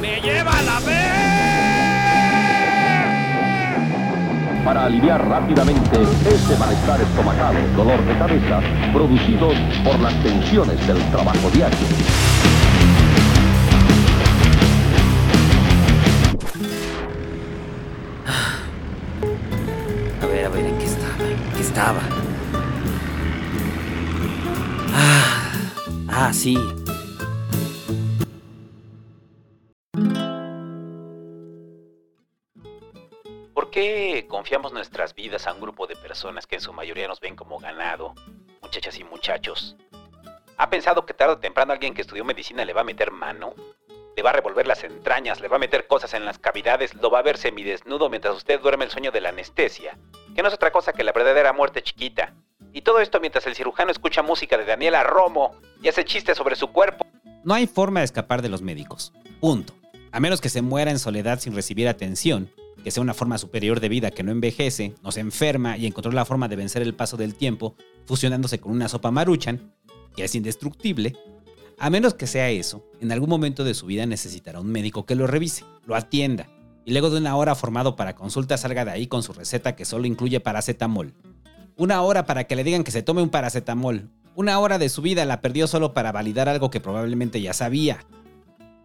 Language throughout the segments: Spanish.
¡Me lleva la vez! para aliviar rápidamente ese malestar estomacal, dolor de cabeza, producidos por las tensiones del trabajo diario. ¿Por qué confiamos nuestras vidas a un grupo de personas que en su mayoría nos ven como ganado, muchachas y muchachos? ¿Ha pensado que tarde o temprano alguien que estudió medicina le va a meter mano? Le va a revolver las entrañas, le va a meter cosas en las cavidades, lo va a ver semidesnudo mientras usted duerme el sueño de la anestesia, que no es otra cosa que la verdadera muerte chiquita. Y todo esto mientras el cirujano escucha música de Daniela Romo y hace chistes sobre su cuerpo. No hay forma de escapar de los médicos. Punto. A menos que se muera en soledad sin recibir atención, que sea una forma superior de vida que no envejece, no se enferma y encontró la forma de vencer el paso del tiempo fusionándose con una sopa maruchan, que es indestructible, a menos que sea eso, en algún momento de su vida necesitará un médico que lo revise, lo atienda, y luego de una hora formado para consulta salga de ahí con su receta que solo incluye paracetamol. Una hora para que le digan que se tome un paracetamol. Una hora de su vida la perdió solo para validar algo que probablemente ya sabía.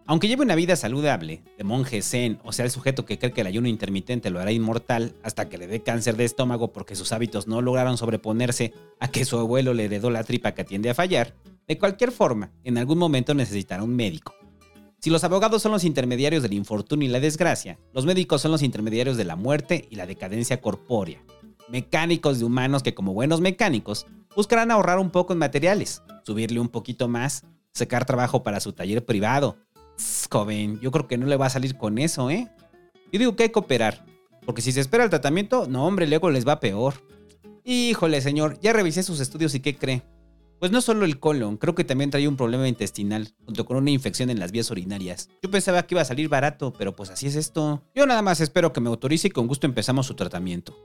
Aunque lleve una vida saludable, de monje zen, o sea el sujeto que cree que el ayuno intermitente lo hará inmortal hasta que le dé cáncer de estómago porque sus hábitos no lograron sobreponerse a que su abuelo le heredó la tripa que tiende a fallar, de cualquier forma, en algún momento necesitará un médico. Si los abogados son los intermediarios del infortunio y la desgracia, los médicos son los intermediarios de la muerte y la decadencia corpórea. Mecánicos de humanos que como buenos mecánicos buscarán ahorrar un poco en materiales, subirle un poquito más, sacar trabajo para su taller privado. Tss, joven, yo creo que no le va a salir con eso, ¿eh? Yo digo que hay que operar, porque si se espera el tratamiento, no hombre, luego les va peor. Híjole, señor, ya revisé sus estudios y ¿qué cree? Pues no solo el colon, creo que también trae un problema intestinal, junto con una infección en las vías urinarias. Yo pensaba que iba a salir barato, pero pues así es esto. Yo nada más espero que me autorice y con gusto empezamos su tratamiento.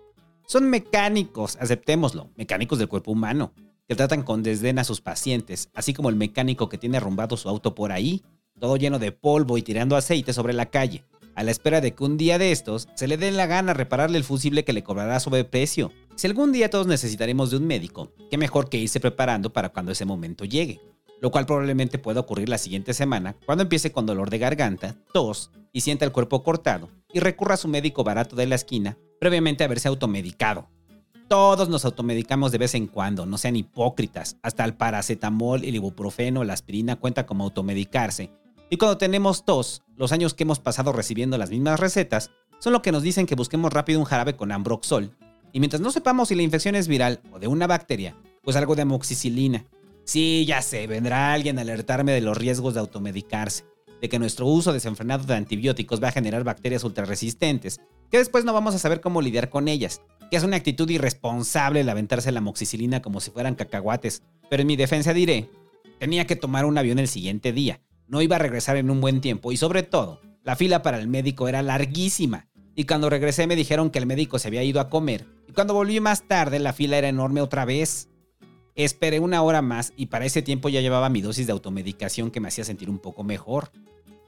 Son mecánicos, aceptémoslo, mecánicos del cuerpo humano, que tratan con desdén a sus pacientes, así como el mecánico que tiene arrumbado su auto por ahí, todo lleno de polvo y tirando aceite sobre la calle, a la espera de que un día de estos se le dé la gana repararle el fusible que le cobrará sobreprecio. Si algún día todos necesitaremos de un médico, qué mejor que irse preparando para cuando ese momento llegue. Lo cual probablemente pueda ocurrir la siguiente semana, cuando empiece con dolor de garganta, tos y sienta el cuerpo cortado, y recurra a su médico barato de la esquina, previamente haberse automedicado. Todos nos automedicamos de vez en cuando, no sean hipócritas. Hasta el paracetamol, el ibuprofeno, la aspirina cuenta como automedicarse. Y cuando tenemos tos, los años que hemos pasado recibiendo las mismas recetas son lo que nos dicen que busquemos rápido un jarabe con ambroxol y mientras no sepamos si la infección es viral o de una bacteria, pues algo de amoxicilina. Sí, ya sé, vendrá alguien a alertarme de los riesgos de automedicarse, de que nuestro uso desenfrenado de antibióticos va a generar bacterias ultrarresistentes, que después no vamos a saber cómo lidiar con ellas, que es una actitud irresponsable el la amoxicilina como si fueran cacahuates. Pero en mi defensa diré, tenía que tomar un avión el siguiente día, no iba a regresar en un buen tiempo y sobre todo, la fila para el médico era larguísima. Y cuando regresé me dijeron que el médico se había ido a comer. Y cuando volví más tarde la fila era enorme otra vez. Esperé una hora más y para ese tiempo ya llevaba mi dosis de automedicación que me hacía sentir un poco mejor.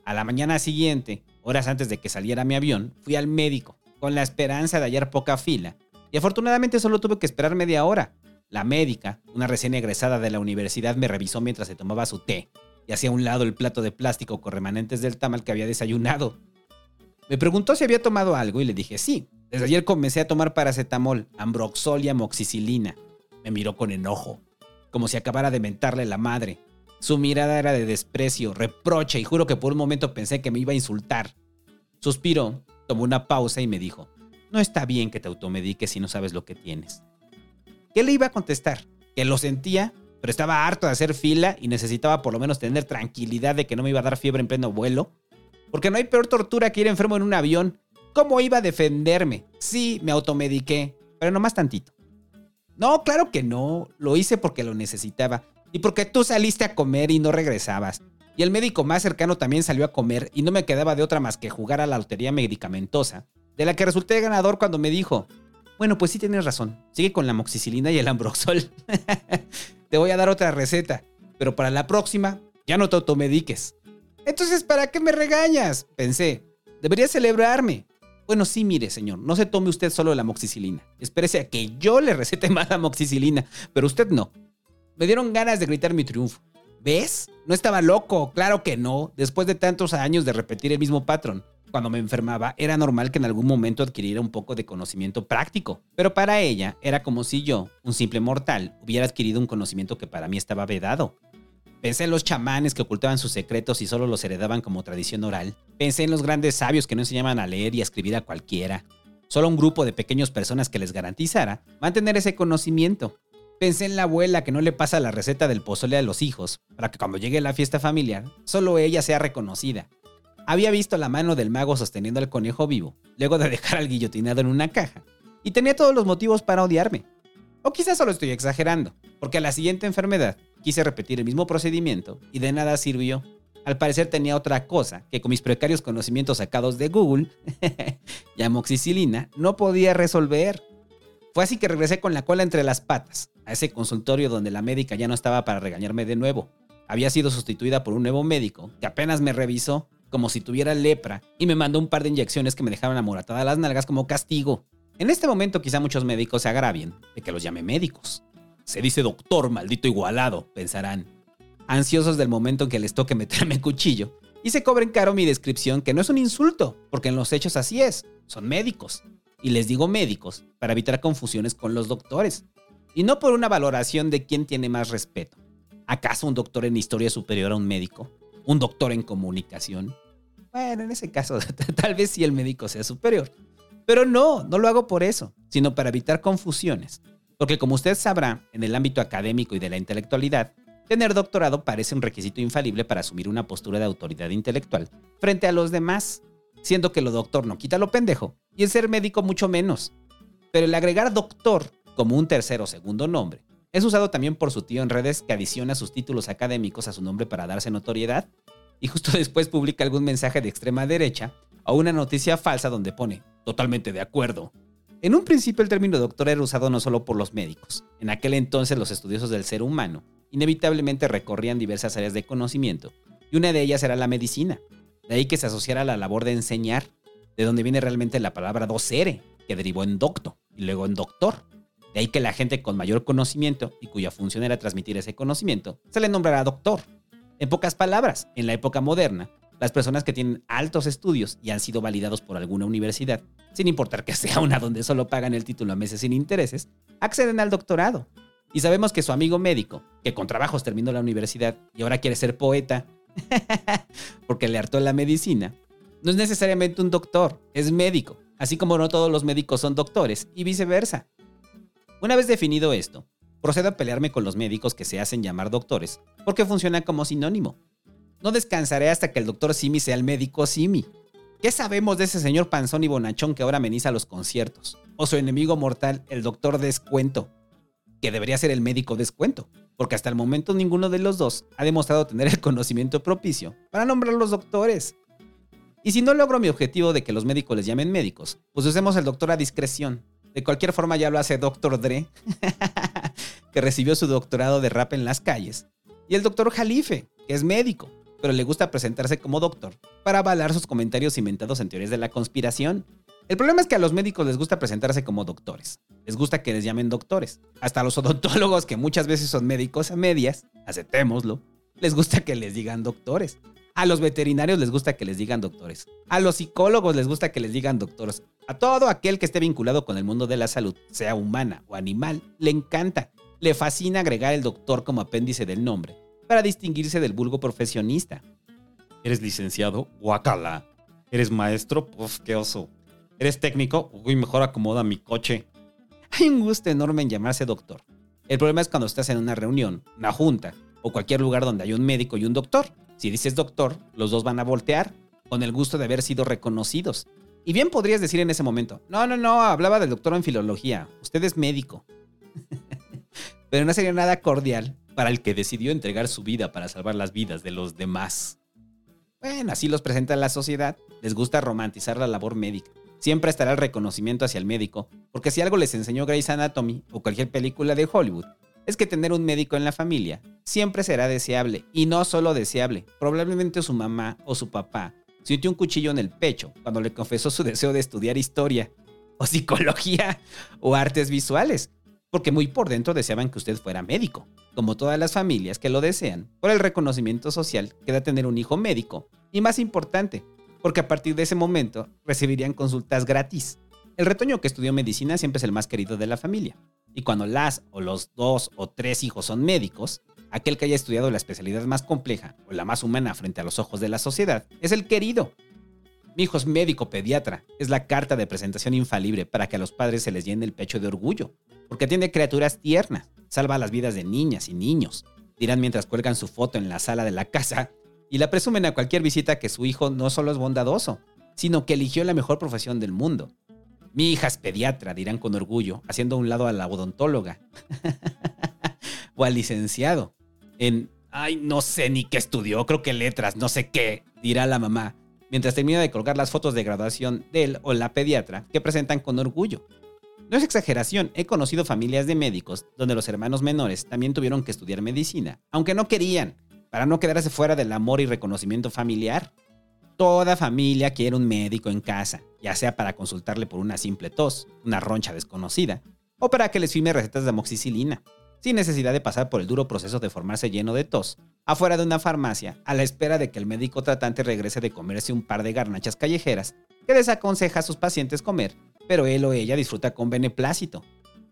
A la mañana siguiente, horas antes de que saliera mi avión, fui al médico, con la esperanza de hallar poca fila. Y afortunadamente solo tuve que esperar media hora. La médica, una recién egresada de la universidad, me revisó mientras se tomaba su té y hacía a un lado el plato de plástico con remanentes del tamal que había desayunado. Me preguntó si había tomado algo y le dije sí. Desde ayer comencé a tomar paracetamol, ambroxol y amoxicilina. Me miró con enojo, como si acabara de mentarle la madre. Su mirada era de desprecio, reproche y juro que por un momento pensé que me iba a insultar. Suspiró, tomó una pausa y me dijo, no está bien que te automediques si no sabes lo que tienes. ¿Qué le iba a contestar? Que lo sentía, pero estaba harto de hacer fila y necesitaba por lo menos tener tranquilidad de que no me iba a dar fiebre en pleno vuelo porque no hay peor tortura que ir enfermo en un avión. ¿Cómo iba a defenderme? Sí, me automediqué, pero no más tantito. No, claro que no. Lo hice porque lo necesitaba. Y porque tú saliste a comer y no regresabas. Y el médico más cercano también salió a comer y no me quedaba de otra más que jugar a la lotería medicamentosa, de la que resulté ganador cuando me dijo, bueno, pues sí tienes razón, sigue con la moxicilina y el ambroxol. Te voy a dar otra receta. pero para la próxima ya no te automediques. Entonces, ¿para qué me regañas? Pensé, debería celebrarme. Bueno, sí, mire, señor, no se tome usted solo la moxicilina. Espérese a que yo le recete más amoxicilina, pero usted no. Me dieron ganas de gritar mi triunfo. ¿Ves? No estaba loco, claro que no, después de tantos años de repetir el mismo patrón. Cuando me enfermaba, era normal que en algún momento adquiriera un poco de conocimiento práctico, pero para ella era como si yo, un simple mortal, hubiera adquirido un conocimiento que para mí estaba vedado. Pensé en los chamanes que ocultaban sus secretos y solo los heredaban como tradición oral. Pensé en los grandes sabios que no enseñaban a leer y a escribir a cualquiera. Solo un grupo de pequeñas personas que les garantizara mantener ese conocimiento. Pensé en la abuela que no le pasa la receta del pozole a los hijos, para que cuando llegue la fiesta familiar, solo ella sea reconocida. Había visto la mano del mago sosteniendo al conejo vivo, luego de dejar al guillotinado en una caja, y tenía todos los motivos para odiarme. O quizás solo estoy exagerando, porque a la siguiente enfermedad quise repetir el mismo procedimiento y de nada sirvió. Al parecer tenía otra cosa que con mis precarios conocimientos sacados de Google y amoxicilina no podía resolver. Fue así que regresé con la cola entre las patas, a ese consultorio donde la médica ya no estaba para regañarme de nuevo. Había sido sustituida por un nuevo médico que apenas me revisó como si tuviera lepra y me mandó un par de inyecciones que me dejaban amoratada las nalgas como castigo. En este momento quizá muchos médicos se agravien de que los llame médicos. Se dice doctor, maldito igualado, pensarán. Ansiosos del momento en que les toque meterme cuchillo. Y se cobren caro mi descripción, que no es un insulto, porque en los hechos así es, son médicos. Y les digo médicos para evitar confusiones con los doctores. Y no por una valoración de quién tiene más respeto. ¿Acaso un doctor en historia superior a un médico? ¿Un doctor en comunicación? Bueno, en ese caso, tal vez sí el médico sea superior. Pero no, no lo hago por eso, sino para evitar confusiones. Porque como usted sabrá, en el ámbito académico y de la intelectualidad, tener doctorado parece un requisito infalible para asumir una postura de autoridad intelectual frente a los demás, siendo que lo doctor no quita lo pendejo y el ser médico mucho menos. Pero el agregar doctor como un tercer o segundo nombre es usado también por su tío en redes que adiciona sus títulos académicos a su nombre para darse notoriedad y justo después publica algún mensaje de extrema derecha o una noticia falsa donde pone totalmente de acuerdo. En un principio el término doctor era usado no solo por los médicos. En aquel entonces los estudiosos del ser humano inevitablemente recorrían diversas áreas de conocimiento y una de ellas era la medicina. De ahí que se asociara a la labor de enseñar, de donde viene realmente la palabra docere, que derivó en docto y luego en doctor. De ahí que la gente con mayor conocimiento y cuya función era transmitir ese conocimiento se le nombrará doctor. En pocas palabras, en la época moderna, las personas que tienen altos estudios y han sido validados por alguna universidad, sin importar que sea una donde solo pagan el título a meses sin intereses, acceden al doctorado. Y sabemos que su amigo médico, que con trabajos terminó la universidad y ahora quiere ser poeta, porque le hartó la medicina, no es necesariamente un doctor, es médico, así como no todos los médicos son doctores y viceversa. Una vez definido esto, procedo a pelearme con los médicos que se hacen llamar doctores, porque funcionan como sinónimo. No descansaré hasta que el doctor Simi sea el médico Simi. ¿Qué sabemos de ese señor panzón y bonachón que ahora ameniza los conciertos? O su enemigo mortal, el doctor Descuento, que debería ser el médico Descuento, porque hasta el momento ninguno de los dos ha demostrado tener el conocimiento propicio para nombrar los doctores. Y si no logro mi objetivo de que los médicos les llamen médicos, pues usemos el doctor a discreción. De cualquier forma ya lo hace Doctor Dre, que recibió su doctorado de rap en las calles, y el doctor Jalife, que es médico, pero le gusta presentarse como doctor para avalar sus comentarios inventados en teorías de la conspiración. El problema es que a los médicos les gusta presentarse como doctores. Les gusta que les llamen doctores. Hasta a los odontólogos, que muchas veces son médicos a medias, aceptémoslo, les gusta que les digan doctores. A los veterinarios les gusta que les digan doctores. A los psicólogos les gusta que les digan doctores. A todo aquel que esté vinculado con el mundo de la salud, sea humana o animal, le encanta. Le fascina agregar el doctor como apéndice del nombre para distinguirse del vulgo profesionista. ¿Eres licenciado? Guacala. ¿Eres maestro? Pues qué oso. ¿Eres técnico? Uy, mejor acomoda mi coche. Hay un gusto enorme en llamarse doctor. El problema es cuando estás en una reunión, una junta o cualquier lugar donde hay un médico y un doctor. Si dices doctor, los dos van a voltear con el gusto de haber sido reconocidos. Y bien podrías decir en ese momento, no, no, no, hablaba del doctor en filología, usted es médico. Pero no sería nada cordial para el que decidió entregar su vida para salvar las vidas de los demás. Bueno, así los presenta la sociedad. Les gusta romantizar la labor médica. Siempre estará el reconocimiento hacia el médico, porque si algo les enseñó Grey's Anatomy o cualquier película de Hollywood, es que tener un médico en la familia siempre será deseable, y no solo deseable. Probablemente su mamá o su papá sintió un cuchillo en el pecho cuando le confesó su deseo de estudiar historia, o psicología, o artes visuales, porque muy por dentro deseaban que usted fuera médico, como todas las familias que lo desean, por el reconocimiento social que da tener un hijo médico, y más importante, porque a partir de ese momento recibirían consultas gratis. El retoño que estudió medicina siempre es el más querido de la familia, y cuando las o los dos o tres hijos son médicos, aquel que haya estudiado la especialidad más compleja o la más humana frente a los ojos de la sociedad es el querido. Mi hijo es médico pediatra, es la carta de presentación infalible para que a los padres se les llene el pecho de orgullo, porque tiene criaturas tiernas, salva las vidas de niñas y niños, dirán mientras cuelgan su foto en la sala de la casa y la presumen a cualquier visita que su hijo no solo es bondadoso, sino que eligió la mejor profesión del mundo. Mi hija es pediatra, dirán con orgullo, haciendo a un lado a la odontóloga o al licenciado. En, ay, no sé ni qué estudió, creo que letras, no sé qué, dirá la mamá, mientras termina de colgar las fotos de graduación de él o la pediatra que presentan con orgullo. No es exageración, he conocido familias de médicos donde los hermanos menores también tuvieron que estudiar medicina, aunque no querían, para no quedarse fuera del amor y reconocimiento familiar. Toda familia quiere un médico en casa, ya sea para consultarle por una simple tos, una roncha desconocida, o para que les firme recetas de amoxicilina, sin necesidad de pasar por el duro proceso de formarse lleno de tos, afuera de una farmacia, a la espera de que el médico tratante regrese de comerse un par de garnachas callejeras que desaconseja a sus pacientes comer, pero él o ella disfruta con beneplácito.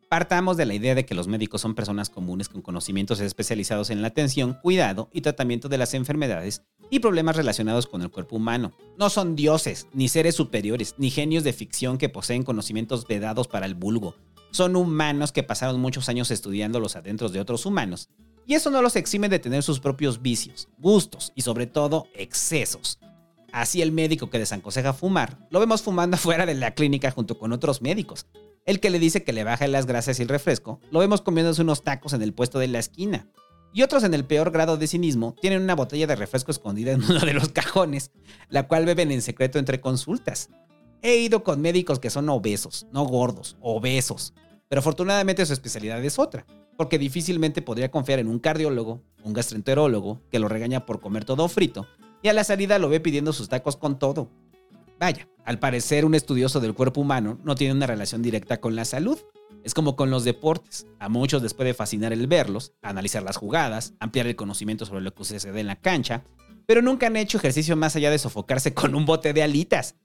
Partamos de la idea de que los médicos son personas comunes con conocimientos especializados en la atención, cuidado y tratamiento de las enfermedades y problemas relacionados con el cuerpo humano. No son dioses, ni seres superiores, ni genios de ficción que poseen conocimientos vedados para el vulgo. Son humanos que pasaron muchos años estudiando los adentros de otros humanos. Y eso no los exime de tener sus propios vicios, gustos y sobre todo excesos. Así el médico que desaconseja fumar, lo vemos fumando afuera de la clínica junto con otros médicos. El que le dice que le baja las grasas y el refresco, lo vemos comiéndose unos tacos en el puesto de la esquina. Y otros en el peor grado de cinismo tienen una botella de refresco escondida en uno de los cajones, la cual beben en secreto entre consultas. He ido con médicos que son obesos, no gordos, obesos. Pero afortunadamente su especialidad es otra, porque difícilmente podría confiar en un cardiólogo, un gastroenterólogo, que lo regaña por comer todo frito, y a la salida lo ve pidiendo sus tacos con todo. Vaya, al parecer un estudioso del cuerpo humano no tiene una relación directa con la salud. Es como con los deportes. A muchos les puede fascinar el verlos, analizar las jugadas, ampliar el conocimiento sobre lo que sucede en la cancha, pero nunca han hecho ejercicio más allá de sofocarse con un bote de alitas.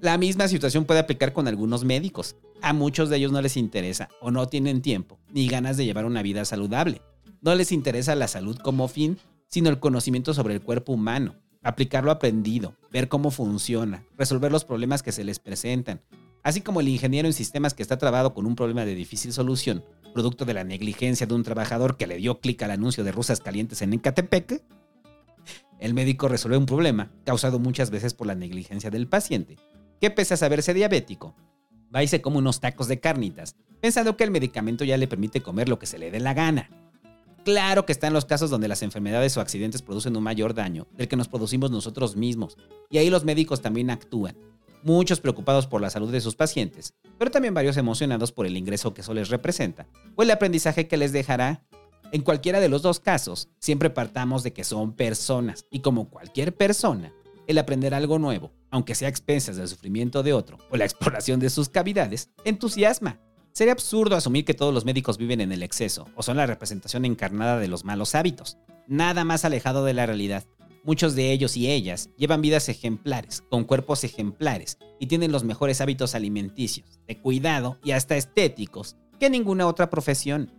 La misma situación puede aplicar con algunos médicos. A muchos de ellos no les interesa o no tienen tiempo ni ganas de llevar una vida saludable. No les interesa la salud como fin, sino el conocimiento sobre el cuerpo humano, aplicar lo aprendido, ver cómo funciona, resolver los problemas que se les presentan, así como el ingeniero en sistemas que está trabado con un problema de difícil solución, producto de la negligencia de un trabajador que le dio clic al anuncio de rusas calientes en Ecatepec. El médico resuelve un problema causado muchas veces por la negligencia del paciente, que pese a saberse diabético, va y se come unos tacos de carnitas, pensando que el medicamento ya le permite comer lo que se le dé la gana. Claro que están los casos donde las enfermedades o accidentes producen un mayor daño del que nos producimos nosotros mismos, y ahí los médicos también actúan, muchos preocupados por la salud de sus pacientes, pero también varios emocionados por el ingreso que eso les representa, o el aprendizaje que les dejará. En cualquiera de los dos casos, siempre partamos de que son personas, y como cualquier persona, el aprender algo nuevo, aunque sea a expensas del sufrimiento de otro o la exploración de sus cavidades, entusiasma Sería absurdo asumir que todos los médicos viven en el exceso o son la representación encarnada de los malos hábitos. Nada más alejado de la realidad. Muchos de ellos y ellas llevan vidas ejemplares, con cuerpos ejemplares, y tienen los mejores hábitos alimenticios, de cuidado y hasta estéticos que ninguna otra profesión.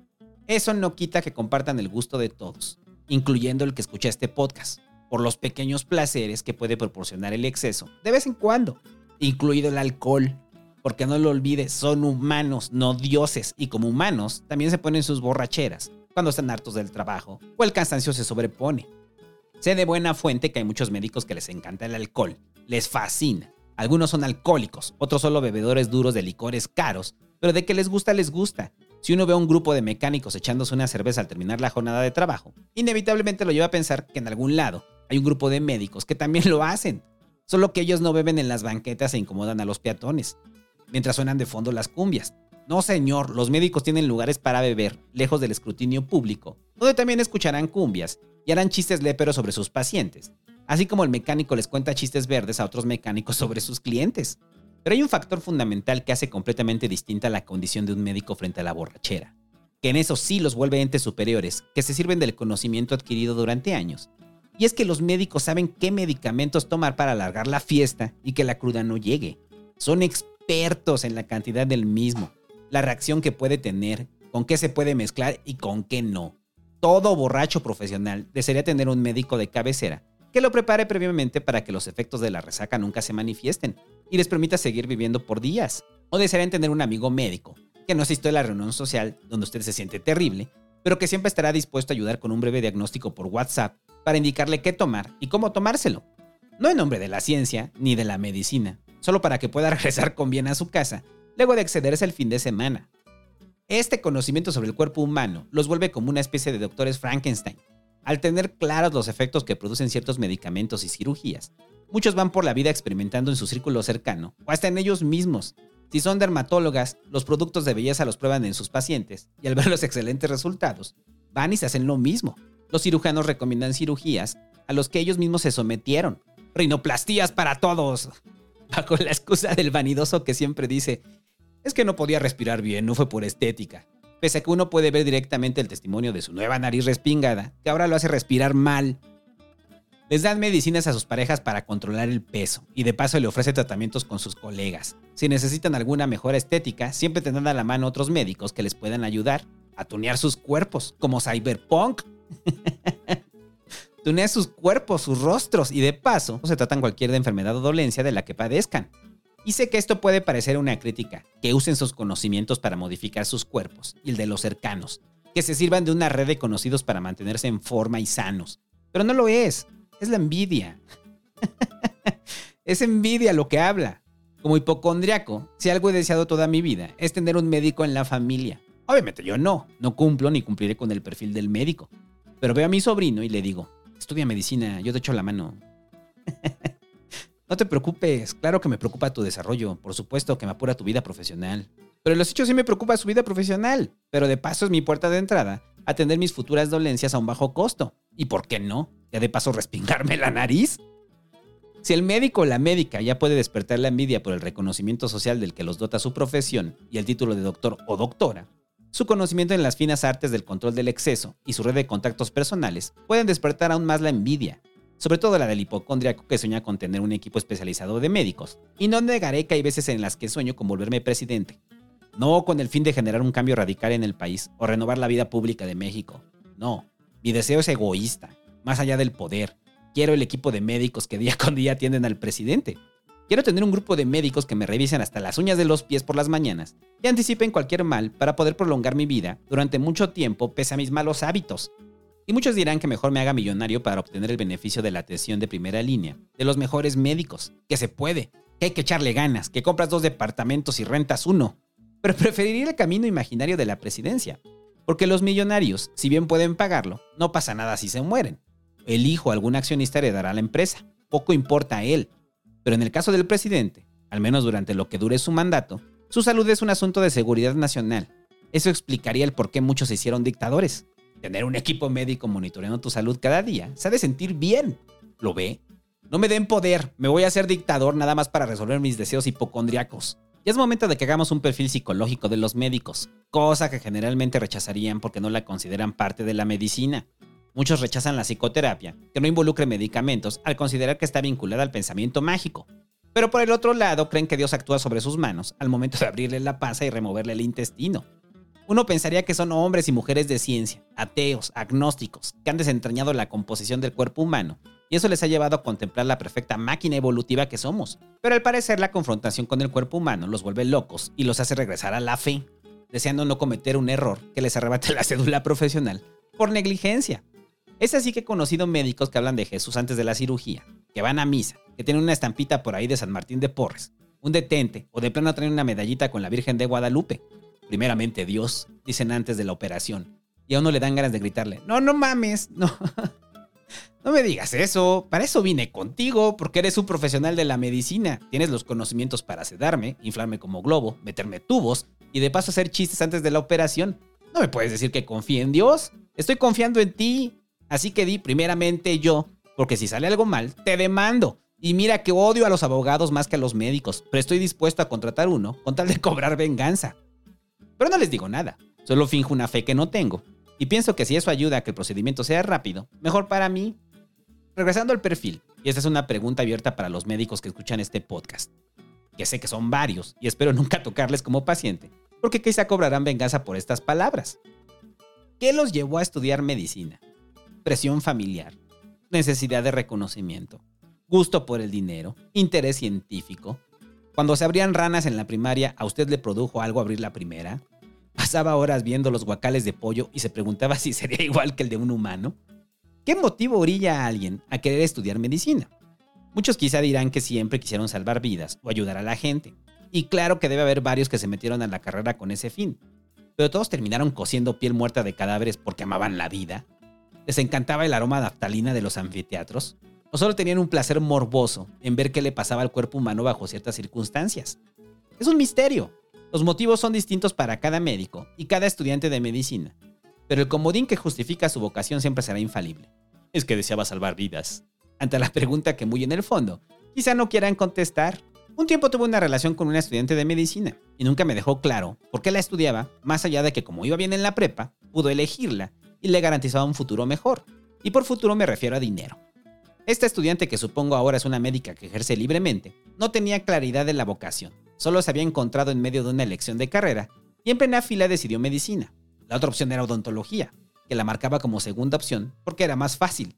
Eso no quita que compartan el gusto de todos, incluyendo el que escucha este podcast, por los pequeños placeres que puede proporcionar el exceso, de vez en cuando, incluido el alcohol, porque no lo olvides, son humanos, no dioses, y como humanos también se ponen sus borracheras cuando están hartos del trabajo o el cansancio se sobrepone. Sé de buena fuente que hay muchos médicos que les encanta el alcohol, les fascina. Algunos son alcohólicos, otros solo bebedores duros de licores caros, pero de que les gusta, les gusta. Si uno ve a un grupo de mecánicos echándose una cerveza al terminar la jornada de trabajo, inevitablemente lo lleva a pensar que en algún lado hay un grupo de médicos que también lo hacen, solo que ellos no beben en las banquetas e incomodan a los peatones mientras suenan de fondo las cumbias. No, señor, los médicos tienen lugares para beber, lejos del escrutinio público, donde también escucharán cumbias y harán chistes léperos sobre sus pacientes, así como el mecánico les cuenta chistes verdes a otros mecánicos sobre sus clientes. Pero hay un factor fundamental que hace completamente distinta la condición de un médico frente a la borrachera, que en eso sí los vuelve entes superiores, que se sirven del conocimiento adquirido durante años. Y es que los médicos saben qué medicamentos tomar para alargar la fiesta y que la cruda no llegue. Son expertos en la cantidad del mismo, la reacción que puede tener, con qué se puede mezclar y con qué no. Todo borracho profesional desearía tener un médico de cabecera que lo prepare previamente para que los efectos de la resaca nunca se manifiesten y les permita seguir viviendo por días. O desearían tener un amigo médico que no asistió a la reunión social donde usted se siente terrible, pero que siempre estará dispuesto a ayudar con un breve diagnóstico por WhatsApp para indicarle qué tomar y cómo tomárselo. No en nombre de la ciencia ni de la medicina, solo para que pueda regresar con bien a su casa luego de excederse el fin de semana. Este conocimiento sobre el cuerpo humano los vuelve como una especie de doctores Frankenstein. Al tener claros los efectos que producen ciertos medicamentos y cirugías, muchos van por la vida experimentando en su círculo cercano o hasta en ellos mismos. Si son dermatólogas, los productos de belleza los prueban en sus pacientes y al ver los excelentes resultados, van y se hacen lo mismo. Los cirujanos recomiendan cirugías a los que ellos mismos se sometieron. Rinoplastías para todos. Bajo la excusa del vanidoso que siempre dice, es que no podía respirar bien, no fue por estética. Pese a que uno puede ver directamente el testimonio de su nueva nariz respingada, que ahora lo hace respirar mal. Les dan medicinas a sus parejas para controlar el peso y de paso le ofrece tratamientos con sus colegas. Si necesitan alguna mejora estética, siempre tendrán a la mano otros médicos que les puedan ayudar a tunear sus cuerpos, como Cyberpunk. Tunea sus cuerpos, sus rostros y de paso se tratan cualquier enfermedad o dolencia de la que padezcan. Y sé que esto puede parecer una crítica, que usen sus conocimientos para modificar sus cuerpos y el de los cercanos, que se sirvan de una red de conocidos para mantenerse en forma y sanos. Pero no lo es, es la envidia. es envidia lo que habla. Como hipocondriaco, si algo he deseado toda mi vida es tener un médico en la familia. Obviamente yo no, no cumplo ni cumpliré con el perfil del médico. Pero veo a mi sobrino y le digo, estudia medicina, yo te echo la mano. No te preocupes, claro que me preocupa tu desarrollo, por supuesto que me apura tu vida profesional. Pero los hechos sí me preocupa su vida profesional, pero de paso es mi puerta de entrada a atender mis futuras dolencias a un bajo costo. ¿Y por qué no? Ya de paso respingarme la nariz. Si el médico o la médica ya puede despertar la envidia por el reconocimiento social del que los dota su profesión y el título de doctor o doctora, su conocimiento en las finas artes del control del exceso y su red de contactos personales pueden despertar aún más la envidia, sobre todo la del hipocondriaco que sueña con tener un equipo especializado de médicos. Y no negaré que hay veces en las que sueño con volverme presidente. No con el fin de generar un cambio radical en el país o renovar la vida pública de México. No, mi deseo es egoísta, más allá del poder. Quiero el equipo de médicos que día con día atienden al presidente. Quiero tener un grupo de médicos que me revisen hasta las uñas de los pies por las mañanas y anticipen cualquier mal para poder prolongar mi vida durante mucho tiempo pese a mis malos hábitos. Y muchos dirán que mejor me haga millonario para obtener el beneficio de la atención de primera línea, de los mejores médicos, que se puede, que hay que echarle ganas, que compras dos departamentos y rentas uno. Pero preferiría el camino imaginario de la presidencia, porque los millonarios, si bien pueden pagarlo, no pasa nada si se mueren. El hijo algún accionista heredará la empresa, poco importa a él. Pero en el caso del presidente, al menos durante lo que dure su mandato, su salud es un asunto de seguridad nacional. Eso explicaría el por qué muchos se hicieron dictadores. Tener un equipo médico monitoreando tu salud cada día se ha de sentir bien. ¿Lo ve? No me den poder, me voy a hacer dictador nada más para resolver mis deseos hipocondriacos. Ya es momento de que hagamos un perfil psicológico de los médicos, cosa que generalmente rechazarían porque no la consideran parte de la medicina. Muchos rechazan la psicoterapia, que no involucre medicamentos, al considerar que está vinculada al pensamiento mágico. Pero por el otro lado, creen que Dios actúa sobre sus manos al momento de abrirle la panza y removerle el intestino. Uno pensaría que son hombres y mujeres de ciencia, ateos, agnósticos, que han desentrañado la composición del cuerpo humano, y eso les ha llevado a contemplar la perfecta máquina evolutiva que somos. Pero al parecer la confrontación con el cuerpo humano los vuelve locos y los hace regresar a la fe, deseando no cometer un error que les arrebate la cédula profesional por negligencia. Es así que he conocido médicos que hablan de Jesús antes de la cirugía, que van a misa, que tienen una estampita por ahí de San Martín de Porres, un detente o de plano traen una medallita con la Virgen de Guadalupe, primeramente Dios, dicen antes de la operación. Y a uno le dan ganas de gritarle, no, no mames, no. No me digas eso, para eso vine contigo, porque eres un profesional de la medicina. Tienes los conocimientos para sedarme, inflarme como globo, meterme tubos, y de paso hacer chistes antes de la operación. No me puedes decir que confíe en Dios. Estoy confiando en ti. Así que di primeramente yo, porque si sale algo mal, te demando. Y mira que odio a los abogados más que a los médicos, pero estoy dispuesto a contratar uno con tal de cobrar venganza. Pero no les digo nada, solo finjo una fe que no tengo. Y pienso que si eso ayuda a que el procedimiento sea rápido, mejor para mí. Regresando al perfil, y esta es una pregunta abierta para los médicos que escuchan este podcast, que sé que son varios y espero nunca tocarles como paciente, porque quizá cobrarán venganza por estas palabras. ¿Qué los llevó a estudiar medicina? Presión familiar, necesidad de reconocimiento, gusto por el dinero, interés científico. Cuando se abrían ranas en la primaria, ¿a usted le produjo algo abrir la primera? Pasaba horas viendo los guacales de pollo y se preguntaba si sería igual que el de un humano. ¿Qué motivo orilla a alguien a querer estudiar medicina? Muchos quizá dirán que siempre quisieron salvar vidas o ayudar a la gente. Y claro que debe haber varios que se metieron a la carrera con ese fin. Pero todos terminaron cosiendo piel muerta de cadáveres porque amaban la vida. Les encantaba el aroma naftalina de los anfiteatros. O solo tenían un placer morboso en ver qué le pasaba al cuerpo humano bajo ciertas circunstancias. Es un misterio. Los motivos son distintos para cada médico y cada estudiante de medicina. Pero el comodín que justifica su vocación siempre será infalible es que deseaba salvar vidas. Ante la pregunta que muy en el fondo, quizá no quieran contestar. Un tiempo tuve una relación con una estudiante de medicina y nunca me dejó claro por qué la estudiaba, más allá de que como iba bien en la prepa, pudo elegirla y le garantizaba un futuro mejor. Y por futuro me refiero a dinero. Esta estudiante, que supongo ahora es una médica que ejerce libremente, no tenía claridad de la vocación, solo se había encontrado en medio de una elección de carrera y en plena fila decidió medicina. La otra opción era odontología, que la marcaba como segunda opción porque era más fácil.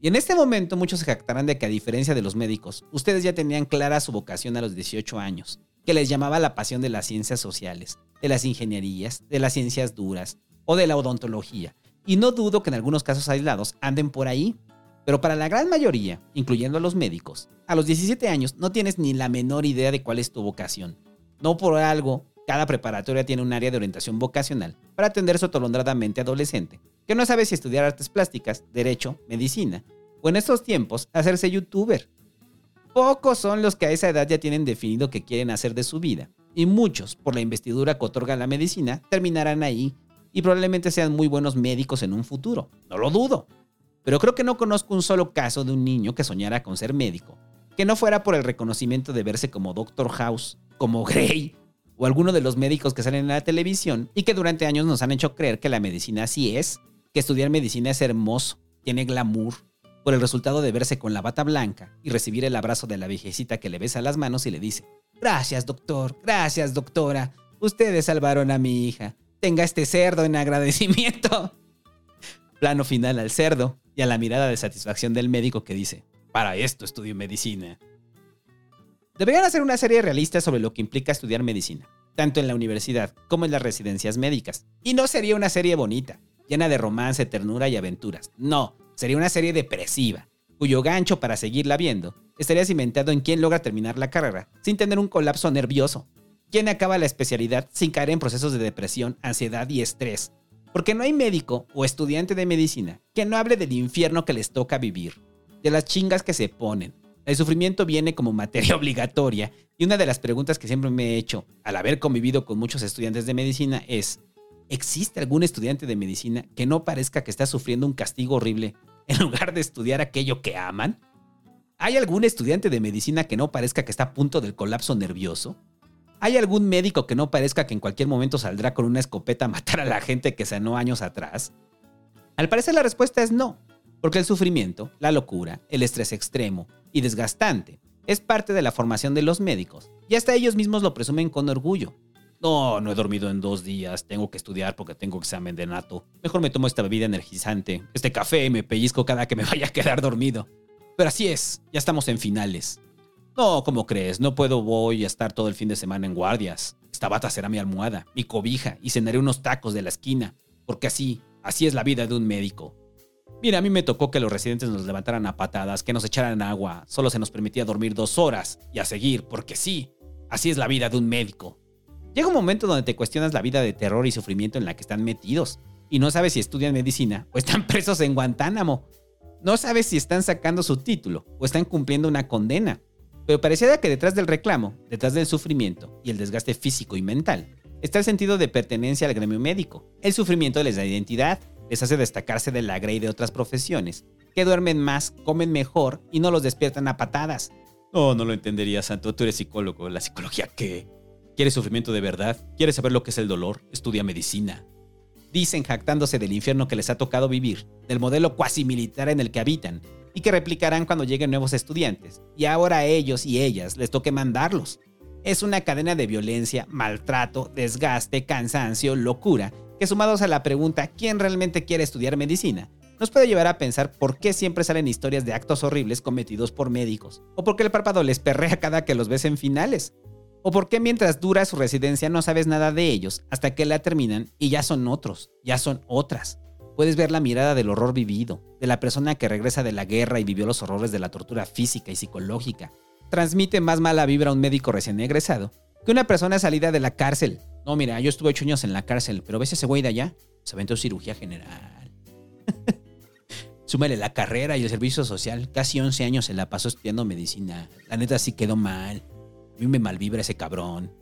Y en este momento muchos se jactarán de que a diferencia de los médicos, ustedes ya tenían clara su vocación a los 18 años, que les llamaba la pasión de las ciencias sociales, de las ingenierías, de las ciencias duras o de la odontología. Y no dudo que en algunos casos aislados anden por ahí, pero para la gran mayoría, incluyendo a los médicos, a los 17 años no tienes ni la menor idea de cuál es tu vocación. No por algo cada preparatoria tiene un área de orientación vocacional para atender su atolondradamente adolescente, que no sabe si estudiar artes plásticas, derecho, medicina, o en estos tiempos hacerse youtuber. Pocos son los que a esa edad ya tienen definido qué quieren hacer de su vida, y muchos, por la investidura que otorga la medicina, terminarán ahí y probablemente sean muy buenos médicos en un futuro. No lo dudo. Pero creo que no conozco un solo caso de un niño que soñara con ser médico, que no fuera por el reconocimiento de verse como Doctor House, como Grey o alguno de los médicos que salen en la televisión y que durante años nos han hecho creer que la medicina así es, que estudiar medicina es hermoso, tiene glamour, por el resultado de verse con la bata blanca y recibir el abrazo de la viejecita que le besa las manos y le dice, gracias doctor, gracias doctora, ustedes salvaron a mi hija, tenga este cerdo en agradecimiento. Plano final al cerdo y a la mirada de satisfacción del médico que dice, para esto estudio medicina. Deberían hacer una serie realista sobre lo que implica estudiar medicina, tanto en la universidad como en las residencias médicas. Y no sería una serie bonita, llena de romance, ternura y aventuras. No, sería una serie depresiva, cuyo gancho para seguirla viendo estaría cimentado en quién logra terminar la carrera sin tener un colapso nervioso, quién acaba la especialidad sin caer en procesos de depresión, ansiedad y estrés. Porque no hay médico o estudiante de medicina que no hable del infierno que les toca vivir, de las chingas que se ponen, el sufrimiento viene como materia obligatoria y una de las preguntas que siempre me he hecho al haber convivido con muchos estudiantes de medicina es, ¿existe algún estudiante de medicina que no parezca que está sufriendo un castigo horrible en lugar de estudiar aquello que aman? ¿Hay algún estudiante de medicina que no parezca que está a punto del colapso nervioso? ¿Hay algún médico que no parezca que en cualquier momento saldrá con una escopeta a matar a la gente que sanó años atrás? Al parecer la respuesta es no, porque el sufrimiento, la locura, el estrés extremo, y desgastante. Es parte de la formación de los médicos, y hasta ellos mismos lo presumen con orgullo. No, no he dormido en dos días, tengo que estudiar porque tengo examen de nato. Mejor me tomo esta bebida energizante, este café, me pellizco cada que me vaya a quedar dormido. Pero así es, ya estamos en finales. No, como crees? No puedo, voy a estar todo el fin de semana en guardias. Esta bata será mi almohada, mi cobija, y cenaré unos tacos de la esquina, porque así, así es la vida de un médico. Mira, a mí me tocó que los residentes nos levantaran a patadas, que nos echaran agua, solo se nos permitía dormir dos horas y a seguir, porque sí, así es la vida de un médico. Llega un momento donde te cuestionas la vida de terror y sufrimiento en la que están metidos, y no sabes si estudian medicina o están presos en Guantánamo. No sabes si están sacando su título o están cumpliendo una condena. Pero pareciera que detrás del reclamo, detrás del sufrimiento y el desgaste físico y mental, está el sentido de pertenencia al gremio médico. El sufrimiento les da identidad, les hace destacarse de la grey de otras profesiones, que duermen más, comen mejor y no los despiertan a patadas. No, no lo entendería, Santo. Tú eres psicólogo. ¿La psicología qué? ¿Quieres sufrimiento de verdad? ¿Quieres saber lo que es el dolor? Estudia medicina. Dicen jactándose del infierno que les ha tocado vivir, del modelo cuasi militar en el que habitan, y que replicarán cuando lleguen nuevos estudiantes. Y ahora a ellos y ellas les toque mandarlos. Es una cadena de violencia, maltrato, desgaste, cansancio, locura, que sumados a la pregunta ¿quién realmente quiere estudiar medicina? nos puede llevar a pensar por qué siempre salen historias de actos horribles cometidos por médicos, o por qué el párpado les perrea cada que los ves en finales, o por qué mientras dura su residencia no sabes nada de ellos hasta que la terminan y ya son otros, ya son otras. Puedes ver la mirada del horror vivido, de la persona que regresa de la guerra y vivió los horrores de la tortura física y psicológica. Transmite más mala vibra a un médico recién egresado que una persona salida de la cárcel. No, mira, yo estuve ocho años en la cárcel, pero ves ese güey de allá, se aventó cirugía general. Súmale la carrera y el servicio social. Casi 11 años se la pasó estudiando medicina. La neta sí quedó mal. A mí me malvibra ese cabrón.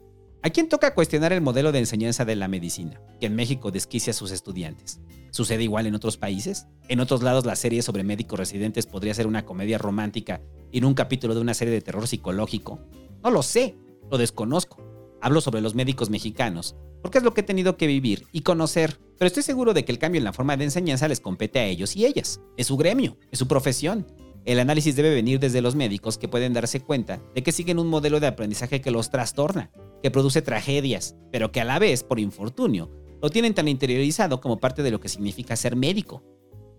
¿A quién toca cuestionar el modelo de enseñanza de la medicina, que en México desquicia a sus estudiantes? ¿Sucede igual en otros países? ¿En otros lados la serie sobre médicos residentes podría ser una comedia romántica y en un capítulo de una serie de terror psicológico? No lo sé, lo desconozco. Hablo sobre los médicos mexicanos, porque es lo que he tenido que vivir y conocer, pero estoy seguro de que el cambio en la forma de enseñanza les compete a ellos y ellas. Es su gremio, es su profesión. El análisis debe venir desde los médicos que pueden darse cuenta de que siguen un modelo de aprendizaje que los trastorna, que produce tragedias, pero que a la vez, por infortunio, lo tienen tan interiorizado como parte de lo que significa ser médico.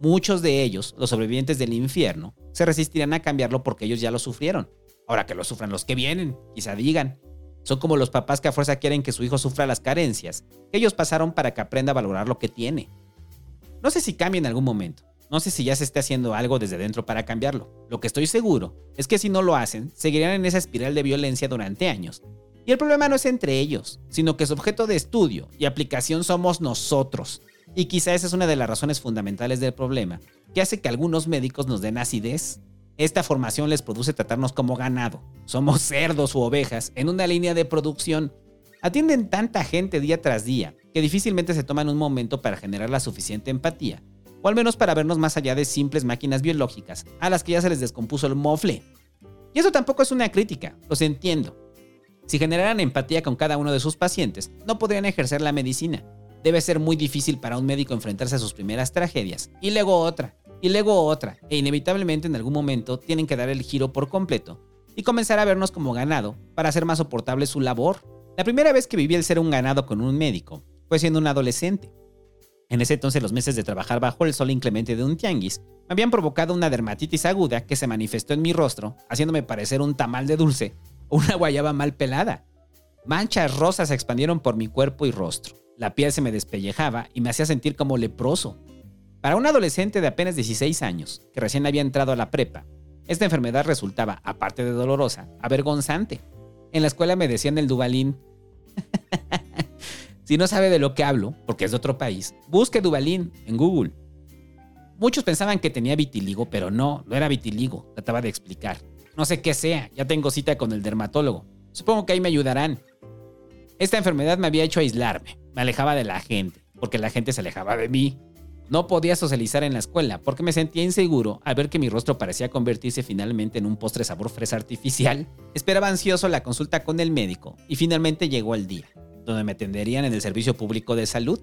Muchos de ellos, los sobrevivientes del infierno, se resistirán a cambiarlo porque ellos ya lo sufrieron. Ahora que lo sufran los que vienen, quizá digan. Son como los papás que a fuerza quieren que su hijo sufra las carencias que ellos pasaron para que aprenda a valorar lo que tiene. No sé si cambia en algún momento, no sé si ya se esté haciendo algo desde dentro para cambiarlo. Lo que estoy seguro es que si no lo hacen, seguirán en esa espiral de violencia durante años. Y el problema no es entre ellos, sino que su objeto de estudio y aplicación somos nosotros. Y quizá esa es una de las razones fundamentales del problema, que hace que algunos médicos nos den acidez. Esta formación les produce tratarnos como ganado. Somos cerdos u ovejas en una línea de producción. Atienden tanta gente día tras día que difícilmente se toman un momento para generar la suficiente empatía o al menos para vernos más allá de simples máquinas biológicas, a las que ya se les descompuso el mofle. Y eso tampoco es una crítica, los entiendo. Si generaran empatía con cada uno de sus pacientes, no podrían ejercer la medicina. Debe ser muy difícil para un médico enfrentarse a sus primeras tragedias, y luego otra, y luego otra, e inevitablemente en algún momento tienen que dar el giro por completo y comenzar a vernos como ganado para hacer más soportable su labor. La primera vez que viví el ser un ganado con un médico fue siendo un adolescente. En ese entonces los meses de trabajar bajo el sol inclemente de un tianguis me habían provocado una dermatitis aguda que se manifestó en mi rostro, haciéndome parecer un tamal de dulce o una guayaba mal pelada. Manchas rosas se expandieron por mi cuerpo y rostro. La piel se me despellejaba y me hacía sentir como leproso. Para un adolescente de apenas 16 años, que recién había entrado a la prepa, esta enfermedad resultaba, aparte de dolorosa, avergonzante. En la escuela me decían el Dubalín. Si no sabe de lo que hablo, porque es de otro país, busque Dubalín en Google. Muchos pensaban que tenía vitiligo, pero no, no era vitiligo, trataba de explicar. No sé qué sea, ya tengo cita con el dermatólogo. Supongo que ahí me ayudarán. Esta enfermedad me había hecho aislarme, me alejaba de la gente, porque la gente se alejaba de mí. No podía socializar en la escuela porque me sentía inseguro al ver que mi rostro parecía convertirse finalmente en un postre sabor fresa artificial. Esperaba ansioso la consulta con el médico y finalmente llegó el día donde me atenderían en el servicio público de salud.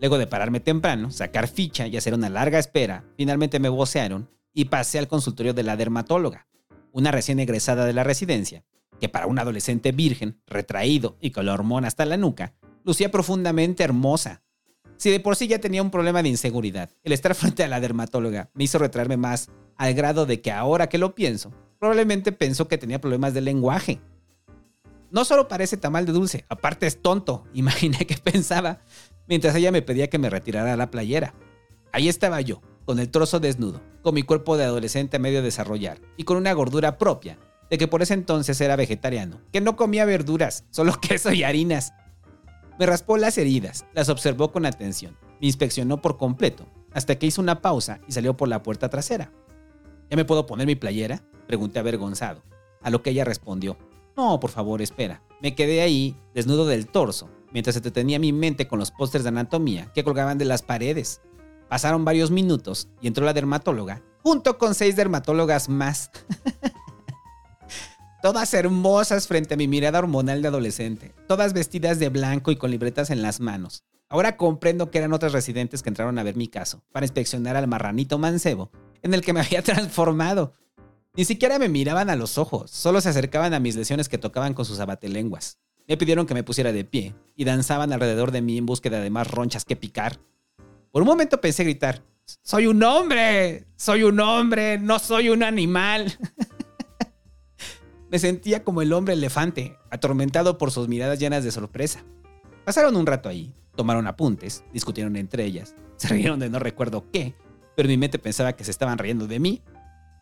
Luego de pararme temprano, sacar ficha y hacer una larga espera, finalmente me vocearon y pasé al consultorio de la dermatóloga, una recién egresada de la residencia, que para un adolescente virgen, retraído y con la hormona hasta la nuca, lucía profundamente hermosa. Si de por sí ya tenía un problema de inseguridad, el estar frente a la dermatóloga me hizo retraerme más, al grado de que ahora que lo pienso, probablemente pensó que tenía problemas de lenguaje no solo parece tamal de dulce, aparte es tonto. Imaginé que pensaba mientras ella me pedía que me retirara la playera. Ahí estaba yo, con el trozo desnudo, con mi cuerpo de adolescente a medio desarrollar y con una gordura propia, de que por ese entonces era vegetariano, que no comía verduras, solo queso y harinas. Me raspó las heridas, las observó con atención, me inspeccionó por completo, hasta que hizo una pausa y salió por la puerta trasera. ¿Ya me puedo poner mi playera? Pregunté avergonzado, a lo que ella respondió, no, por favor, espera. Me quedé ahí, desnudo del torso, mientras entretenía mi mente con los pósters de anatomía que colgaban de las paredes. Pasaron varios minutos y entró la dermatóloga, junto con seis dermatólogas más. todas hermosas frente a mi mirada hormonal de adolescente, todas vestidas de blanco y con libretas en las manos. Ahora comprendo que eran otras residentes que entraron a ver mi caso, para inspeccionar al marranito mancebo en el que me había transformado. Ni siquiera me miraban a los ojos, solo se acercaban a mis lesiones que tocaban con sus abatelenguas. Me pidieron que me pusiera de pie y danzaban alrededor de mí en búsqueda de más ronchas que picar. Por un momento pensé gritar, soy un hombre, soy un hombre, no soy un animal. Me sentía como el hombre elefante, atormentado por sus miradas llenas de sorpresa. Pasaron un rato ahí, tomaron apuntes, discutieron entre ellas, se rieron de no recuerdo qué, pero mi mente pensaba que se estaban riendo de mí.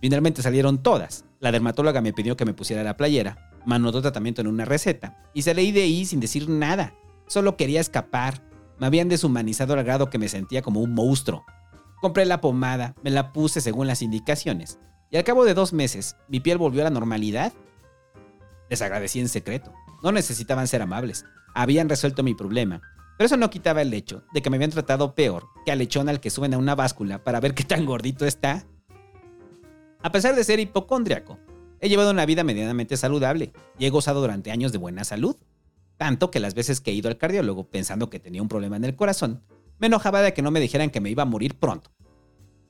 Finalmente salieron todas. La dermatóloga me pidió que me pusiera la playera, manotó tratamiento en una receta, y salí de ahí sin decir nada. Solo quería escapar, me habían deshumanizado al grado que me sentía como un monstruo. Compré la pomada, me la puse según las indicaciones, y al cabo de dos meses, mi piel volvió a la normalidad. Les agradecí en secreto. No necesitaban ser amables. Habían resuelto mi problema. Pero eso no quitaba el hecho de que me habían tratado peor que al lechón al que suben a una báscula para ver qué tan gordito está. A pesar de ser hipocondriaco, he llevado una vida medianamente saludable y he gozado durante años de buena salud. Tanto que las veces que he ido al cardiólogo pensando que tenía un problema en el corazón, me enojaba de que no me dijeran que me iba a morir pronto.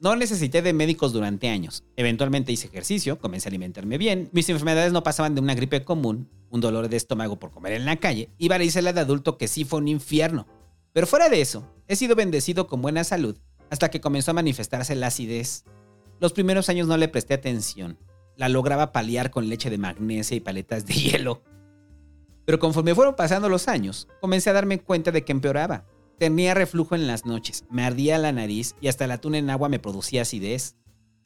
No necesité de médicos durante años. Eventualmente hice ejercicio, comencé a alimentarme bien, mis enfermedades no pasaban de una gripe común, un dolor de estómago por comer en la calle y varicela de adulto que sí fue un infierno. Pero fuera de eso, he sido bendecido con buena salud hasta que comenzó a manifestarse la acidez. Los primeros años no le presté atención. La lograba paliar con leche de magnesia y paletas de hielo. Pero conforme fueron pasando los años, comencé a darme cuenta de que empeoraba. Tenía reflujo en las noches, me ardía la nariz y hasta el atún en agua me producía acidez.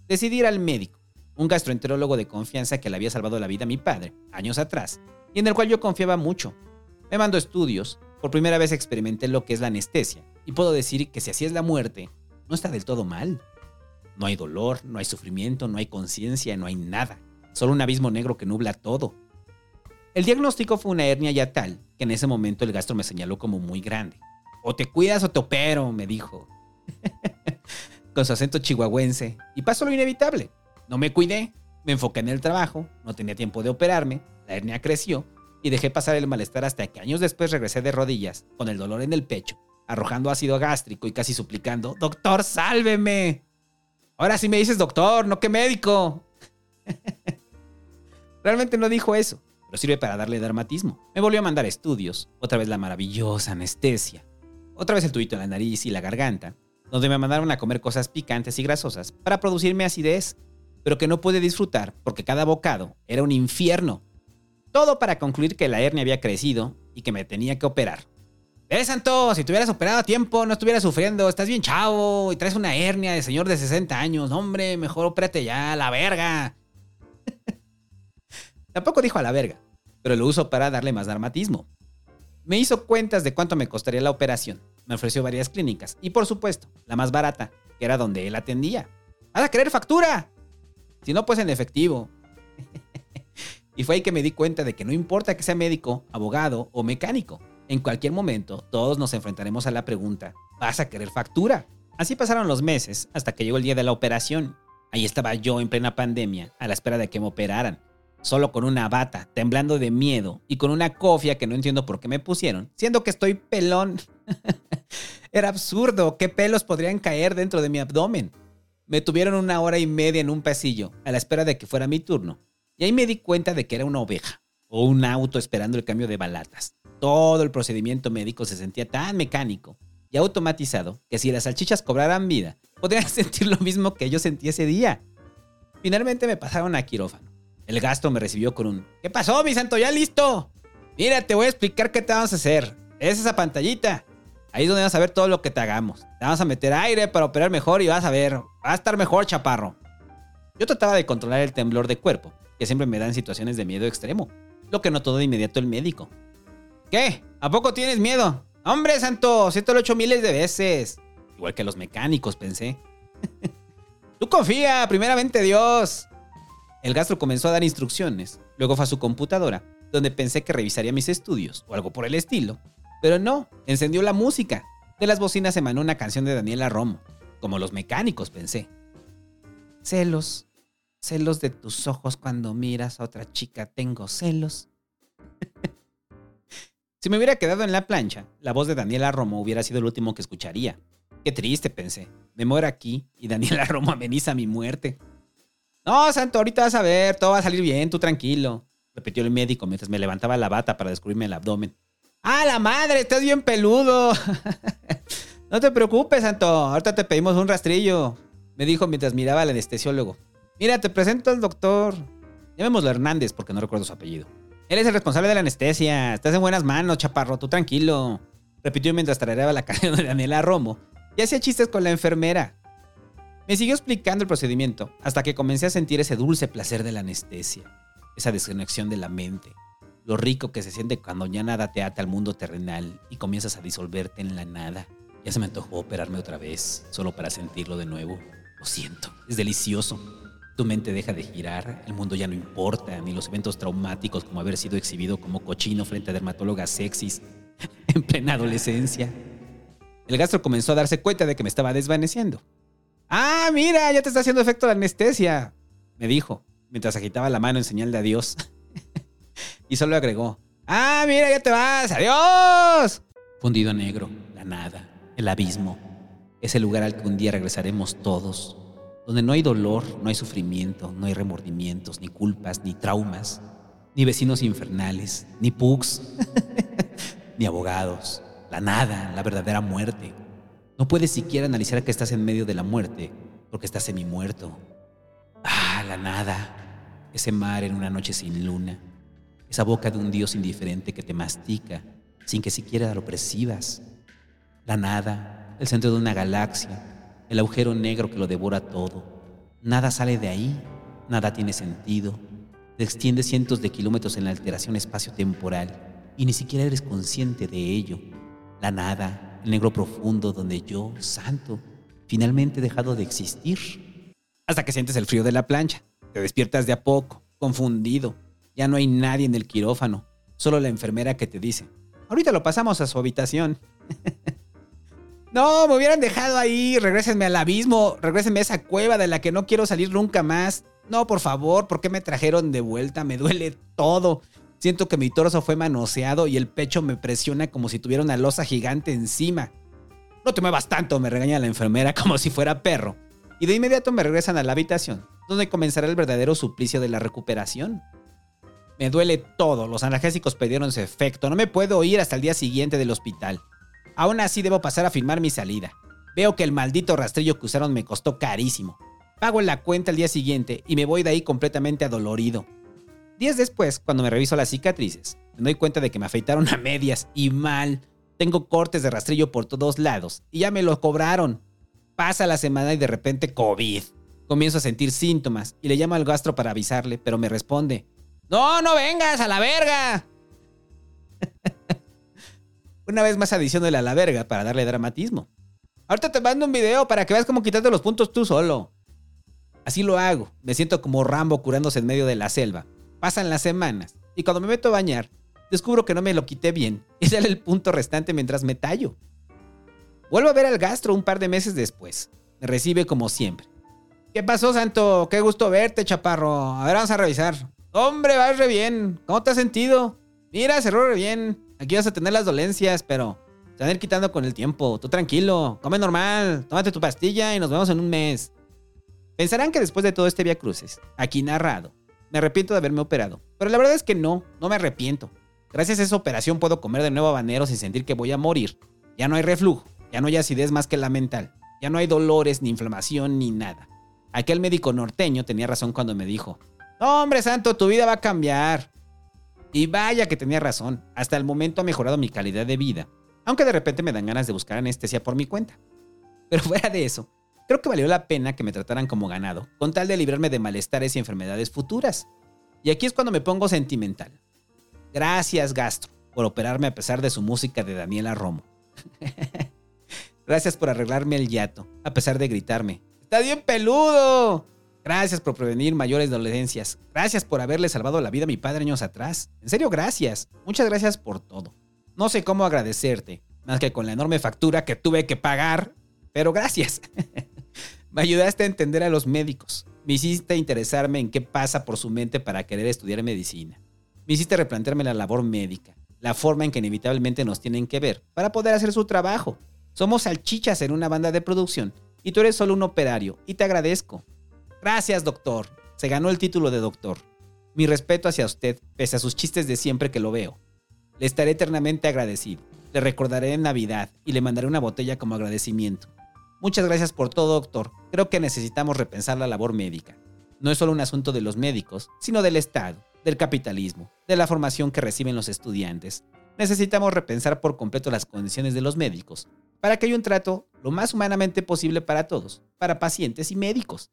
Decidí ir al médico, un gastroenterólogo de confianza que le había salvado la vida a mi padre, años atrás, y en el cual yo confiaba mucho. Me mandó estudios, por primera vez experimenté lo que es la anestesia, y puedo decir que si así es la muerte, no está del todo mal. No hay dolor, no hay sufrimiento, no hay conciencia, no hay nada, solo un abismo negro que nubla todo. El diagnóstico fue una hernia ya tal que en ese momento el gastro me señaló como muy grande. O te cuidas o te opero, me dijo. Con su acento chihuahuense. Y pasó lo inevitable. No me cuidé, me enfoqué en el trabajo, no tenía tiempo de operarme, la hernia creció y dejé pasar el malestar hasta que años después regresé de rodillas, con el dolor en el pecho, arrojando ácido gástrico y casi suplicando, Doctor, sálveme. Ahora sí me dices doctor, no que médico. Realmente no dijo eso, pero sirve para darle dermatismo. Me volvió a mandar estudios, otra vez la maravillosa anestesia, otra vez el tubito en la nariz y la garganta, donde me mandaron a comer cosas picantes y grasosas para producirme acidez, pero que no pude disfrutar porque cada bocado era un infierno. Todo para concluir que la hernia había crecido y que me tenía que operar. ¡Eh, Santo! Si te hubieras operado a tiempo, no estuvieras sufriendo. Estás bien chavo y traes una hernia de señor de 60 años. Hombre, mejor ópérate ya, la verga. Tampoco dijo a la verga, pero lo uso para darle más dramatismo. Me hizo cuentas de cuánto me costaría la operación. Me ofreció varias clínicas y por supuesto, la más barata, que era donde él atendía. ¡Vas a querer factura! Si no, pues en efectivo. y fue ahí que me di cuenta de que no importa que sea médico, abogado o mecánico. En cualquier momento, todos nos enfrentaremos a la pregunta, ¿vas a querer factura? Así pasaron los meses hasta que llegó el día de la operación. Ahí estaba yo en plena pandemia, a la espera de que me operaran solo con una bata, temblando de miedo y con una cofia que no entiendo por qué me pusieron, siendo que estoy pelón. Era absurdo, ¿qué pelos podrían caer dentro de mi abdomen? Me tuvieron una hora y media en un pasillo, a la espera de que fuera mi turno, y ahí me di cuenta de que era una oveja, o un auto esperando el cambio de balatas. Todo el procedimiento médico se sentía tan mecánico y automatizado que si las salchichas cobraran vida, podrían sentir lo mismo que yo sentí ese día. Finalmente me pasaron a quirófano el gasto me recibió con un ¿Qué pasó, mi santo? ¿Ya listo? Mira, te voy a explicar qué te vamos a hacer. Es esa pantallita. Ahí es donde vas a ver todo lo que te hagamos. Te vamos a meter aire para operar mejor y vas a ver. Va a estar mejor, chaparro. Yo trataba de controlar el temblor de cuerpo, que siempre me da en situaciones de miedo extremo. Lo que notó de inmediato el médico. ¿Qué? ¿A poco tienes miedo? Hombre, santo, si te lo he miles de veces. Igual que los mecánicos, pensé. Tú confía, primeramente Dios. El gastro comenzó a dar instrucciones, luego fue a su computadora, donde pensé que revisaría mis estudios o algo por el estilo, Pero no, encendió la música. De las bocinas emanó una canción de Daniela Romo. Como los mecánicos, pensé. Celos, celos de tus ojos cuando miras a otra chica, tengo celos. si me hubiera quedado en la plancha, la voz de Daniela Romo hubiera sido el último que escucharía. Qué triste, pensé. Me muero aquí y Daniela Romo ameniza mi muerte. No, Santo, ahorita vas a ver, todo va a salir bien, tú tranquilo, repitió el médico mientras me levantaba la bata para descubrirme el abdomen. ¡Ah, la madre! ¡Estás bien peludo! no te preocupes, Santo, ahorita te pedimos un rastrillo, me dijo mientras miraba al anestesiólogo. Mira, te presento al doctor. Llamémoslo Hernández porque no recuerdo su apellido. Él es el responsable de la anestesia. Estás en buenas manos, chaparro, tú tranquilo. Repitió mientras tarareaba la canción de Daniela Romo y hacía chistes con la enfermera. Me siguió explicando el procedimiento hasta que comencé a sentir ese dulce placer de la anestesia, esa desconexión de la mente, lo rico que se siente cuando ya nada te ata al mundo terrenal y comienzas a disolverte en la nada. Ya se me antojó operarme otra vez, solo para sentirlo de nuevo. Lo siento, es delicioso. Tu mente deja de girar, el mundo ya no importa, ni los eventos traumáticos como haber sido exhibido como cochino frente a dermatólogas sexys en plena adolescencia. El gastro comenzó a darse cuenta de que me estaba desvaneciendo. Ah, mira, ya te está haciendo efecto la anestesia, me dijo, mientras agitaba la mano en señal de adiós. y solo agregó, ah, mira, ya te vas, adiós. Fundido negro, la nada, el abismo, ese lugar al que un día regresaremos todos, donde no hay dolor, no hay sufrimiento, no hay remordimientos, ni culpas, ni traumas, ni vecinos infernales, ni pugs, ni abogados, la nada, la verdadera muerte no puedes siquiera analizar que estás en medio de la muerte, porque estás semi-muerto. Ah, la nada. Ese mar en una noche sin luna. Esa boca de un dios indiferente que te mastica sin que siquiera lo percibas. La nada, el centro de una galaxia, el agujero negro que lo devora todo. Nada sale de ahí, nada tiene sentido. Te extiende cientos de kilómetros en la alteración espacio-temporal y ni siquiera eres consciente de ello. La nada, el negro profundo donde yo, santo, finalmente he dejado de existir. Hasta que sientes el frío de la plancha. Te despiertas de a poco, confundido. Ya no hay nadie en el quirófano, solo la enfermera que te dice, ahorita lo pasamos a su habitación. no, me hubieran dejado ahí, regrésenme al abismo, regrésenme a esa cueva de la que no quiero salir nunca más. No, por favor, ¿por qué me trajeron de vuelta? Me duele todo. Siento que mi torso fue manoseado y el pecho me presiona como si tuviera una losa gigante encima. No te muevas tanto, me regaña la enfermera como si fuera perro. Y de inmediato me regresan a la habitación, donde comenzará el verdadero suplicio de la recuperación. Me duele todo, los analgésicos perdieron su efecto, no me puedo ir hasta el día siguiente del hospital. Aún así debo pasar a firmar mi salida. Veo que el maldito rastrillo que usaron me costó carísimo. Pago la cuenta el día siguiente y me voy de ahí completamente adolorido. Días después, cuando me reviso las cicatrices, me doy cuenta de que me afeitaron a medias y mal. Tengo cortes de rastrillo por todos lados y ya me lo cobraron. Pasa la semana y de repente COVID. Comienzo a sentir síntomas y le llamo al gastro para avisarle, pero me responde, no, no vengas a la verga. Una vez más adicionale a la verga para darle dramatismo. Ahorita te mando un video para que veas cómo quitarte los puntos tú solo. Así lo hago. Me siento como Rambo curándose en medio de la selva. Pasan las semanas y cuando me meto a bañar, descubro que no me lo quité bien y sale el punto restante mientras me tallo. Vuelvo a ver al gastro un par de meses después. Me recibe como siempre. ¿Qué pasó, Santo? Qué gusto verte, chaparro. A ver, vamos a revisar. Hombre, vas re bien. ¿Cómo te has sentido? Mira, cerró re bien. Aquí vas a tener las dolencias, pero se van a ir quitando con el tiempo. Tú tranquilo, come normal, tómate tu pastilla y nos vemos en un mes. Pensarán que después de todo este via cruces, aquí narrado, me arrepiento de haberme operado. Pero la verdad es que no, no me arrepiento. Gracias a esa operación puedo comer de nuevo habanero sin sentir que voy a morir. Ya no hay reflujo, ya no hay acidez más que la mental. Ya no hay dolores, ni inflamación, ni nada. Aquel médico norteño tenía razón cuando me dijo, no, hombre santo, tu vida va a cambiar. Y vaya que tenía razón, hasta el momento ha mejorado mi calidad de vida, aunque de repente me dan ganas de buscar anestesia por mi cuenta. Pero fuera de eso, Creo que valió la pena que me trataran como ganado, con tal de librarme de malestares y enfermedades futuras. Y aquí es cuando me pongo sentimental. Gracias, Gastro, por operarme a pesar de su música de Daniela Romo. Gracias por arreglarme el yato, a pesar de gritarme. ¡Está bien peludo! Gracias por prevenir mayores dolencias. Gracias por haberle salvado la vida a mi padre años atrás. En serio, gracias. Muchas gracias por todo. No sé cómo agradecerte, más que con la enorme factura que tuve que pagar, pero gracias. Me ayudaste a entender a los médicos. Me hiciste interesarme en qué pasa por su mente para querer estudiar medicina. Me hiciste replantearme la labor médica, la forma en que inevitablemente nos tienen que ver para poder hacer su trabajo. Somos salchichas en una banda de producción y tú eres solo un operario y te agradezco. Gracias, doctor. Se ganó el título de doctor. Mi respeto hacia usted, pese a sus chistes de siempre que lo veo. Le estaré eternamente agradecido. Le recordaré en Navidad y le mandaré una botella como agradecimiento. Muchas gracias por todo, doctor. Creo que necesitamos repensar la labor médica. No es solo un asunto de los médicos, sino del Estado, del capitalismo, de la formación que reciben los estudiantes. Necesitamos repensar por completo las condiciones de los médicos, para que haya un trato lo más humanamente posible para todos, para pacientes y médicos.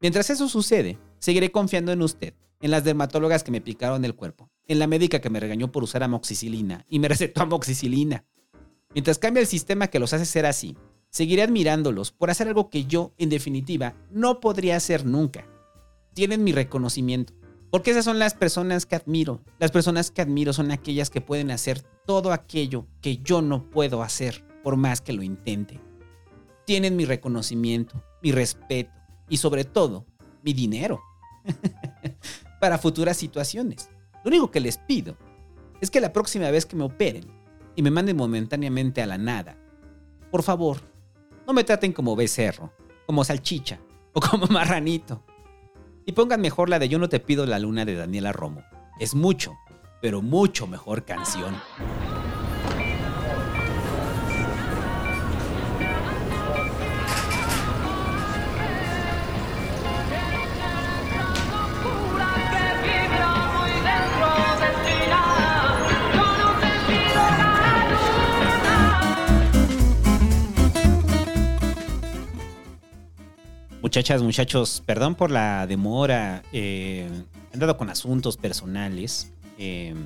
Mientras eso sucede, seguiré confiando en usted, en las dermatólogas que me picaron el cuerpo, en la médica que me regañó por usar amoxicilina y me recetó amoxicilina. Mientras cambia el sistema que los hace ser así, seguiré admirándolos por hacer algo que yo, en definitiva, no podría hacer nunca. Tienen mi reconocimiento, porque esas son las personas que admiro. Las personas que admiro son aquellas que pueden hacer todo aquello que yo no puedo hacer, por más que lo intente. Tienen mi reconocimiento, mi respeto y sobre todo, mi dinero. Para futuras situaciones. Lo único que les pido es que la próxima vez que me operen y me manden momentáneamente a la nada, por favor, no me traten como becerro, como salchicha o como marranito. Y pongan mejor la de Yo no te pido la luna de Daniela Romo. Es mucho, pero mucho mejor canción. Muchachas, muchachos, perdón por la demora. Eh, he andado con asuntos personales eh,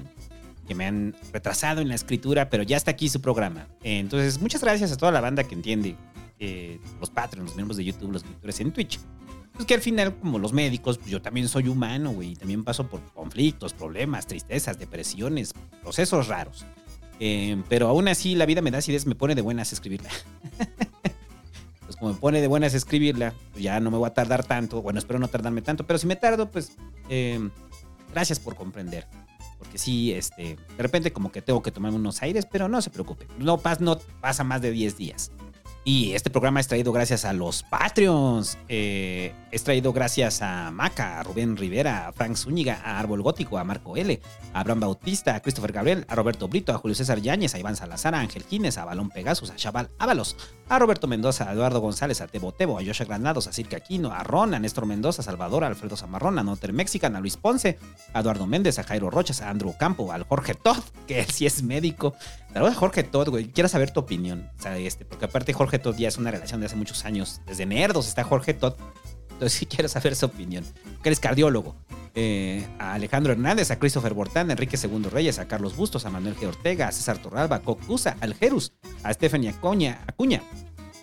que me han retrasado en la escritura, pero ya está aquí su programa. entonces, muchas gracias a toda la banda que entiende, eh, los patrons, los miembros de YouTube, los escritores en Twitch. Pues que al final, como los médicos, pues yo también soy humano, güey, y también paso por conflictos, problemas, tristezas, depresiones, procesos raros. pero aún así, la vida me da acidez, me pone de buenas escribirla. pues como me pone de buenas escribirla, pues ya no me voy a tardar tanto. Bueno, espero no tardarme tanto, pero si me tardo, pues eh, gracias por comprender. Porque sí, este, de repente como que tengo que tomarme unos aires, pero no se preocupe. No, no pasa más de 10 días. Y este programa es traído gracias a los Patreons. Eh, es traído gracias a Maca, a Rubén Rivera, a Frank Zúñiga, a Árbol Gótico, a Marco L., a Abraham Bautista, a Christopher Gabriel, a Roberto Brito, a Julio César Yáñez, a Iván Salazar, a Ángel Quines, a Balón Pegasus, a Chaval Ábalos, a Roberto Mendoza, a Eduardo González, a Tebo Tebo, a Joshua Granados, a Cirque Aquino, a Ron, a Néstor Mendoza, a Salvador, a Alfredo Zamarrón, a Noter Mexican, a Luis Ponce, a Eduardo Méndez, a Jairo Rochas, a Andrew Campo, al Jorge Todd, que él sí es médico. Saludos a Jorge Todd, güey. Quiero saber tu opinión. O este, porque aparte Jorge Todd ya es una relación de hace muchos años. Desde Nerdos está Jorge Todd. Entonces sí quiero saber su opinión. Que eres cardiólogo. Eh, a Alejandro Hernández, a Christopher Bortán, a Enrique II Reyes, a Carlos Bustos, a Manuel G. Ortega, a César Torralba, a Cocusa, al Jerus, a Stephanie Acuña, Acuña,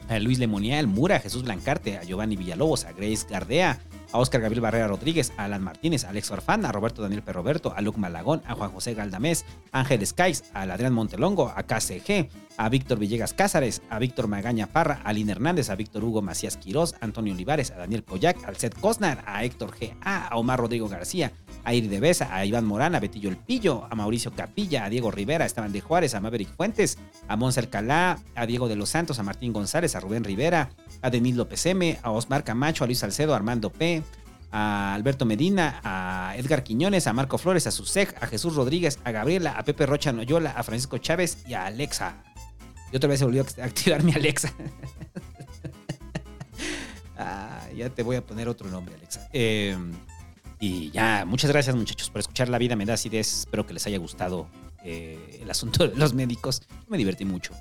a Luis Lemonial, Mura, a Jesús Blancarte, a Giovanni Villalobos, a Grace Gardea, a Oscar Gabriel Barrera Rodríguez, a Alan Martínez, a Alex Orfán, a Roberto Daniel Perroberto, a Luc Malagón, a Juan José Galdamés, a Ángel Skies, a Adrián Montelongo, a KCG, a Víctor Villegas Cázares, a Víctor Magaña Parra, a Lina Hernández, a Víctor Hugo Macías Quirós, a Antonio Olivares, a Daniel Coyac, al Seth Cosnar, a Héctor G. A, a Omar Rodrigo García, a Iri de Besa, a Iván Morán, a Betillo El Pillo, a Mauricio Capilla, a Diego Rivera, a Esteban de Juárez, a Maverick Fuentes, a Monse Alcalá, a Diego de los Santos, a Martín González, a Rubén Rivera, a Denis López M, a Osmar Camacho, a Luis Salcedo, a Armando P., a Alberto Medina, a Edgar Quiñones, a Marco Flores, a Susej, a Jesús Rodríguez, a Gabriela, a Pepe Rocha Noyola, a Francisco Chávez y a Alexa. Y otra vez se volvió a activar mi Alexa. ah, ya te voy a poner otro nombre, Alexa. Eh, y ya, muchas gracias muchachos por escuchar La Vida Me Da Acidez. Espero que les haya gustado eh, el asunto de los médicos. Me divertí mucho.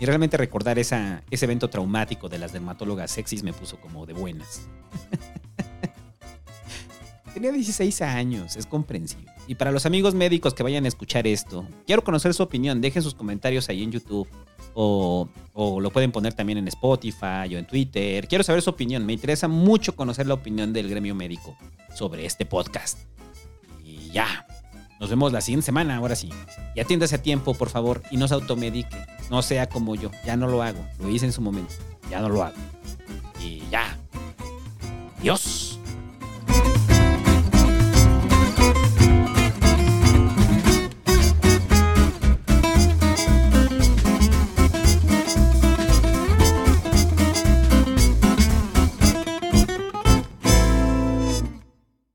Y realmente recordar ese evento traumático de las dermatólogas sexys me puso como de buenas. Tenía 16 años, es comprensible. Y para los amigos médicos que vayan a escuchar esto, quiero conocer su opinión. Dejen sus comentarios ahí en YouTube o, lo pueden poner también en Spotify o en Twitter. Quiero saber su opinión. Me interesa mucho conocer la opinión del gremio médico sobre este podcast. Y ya. Nos vemos la siguiente semana, ahora sí. Y atiéndase a tiempo, por favor, y no se automedique. No sea como yo. Ya no lo hago. Lo hice en su momento. Ya no lo hago. Y ya. Dios.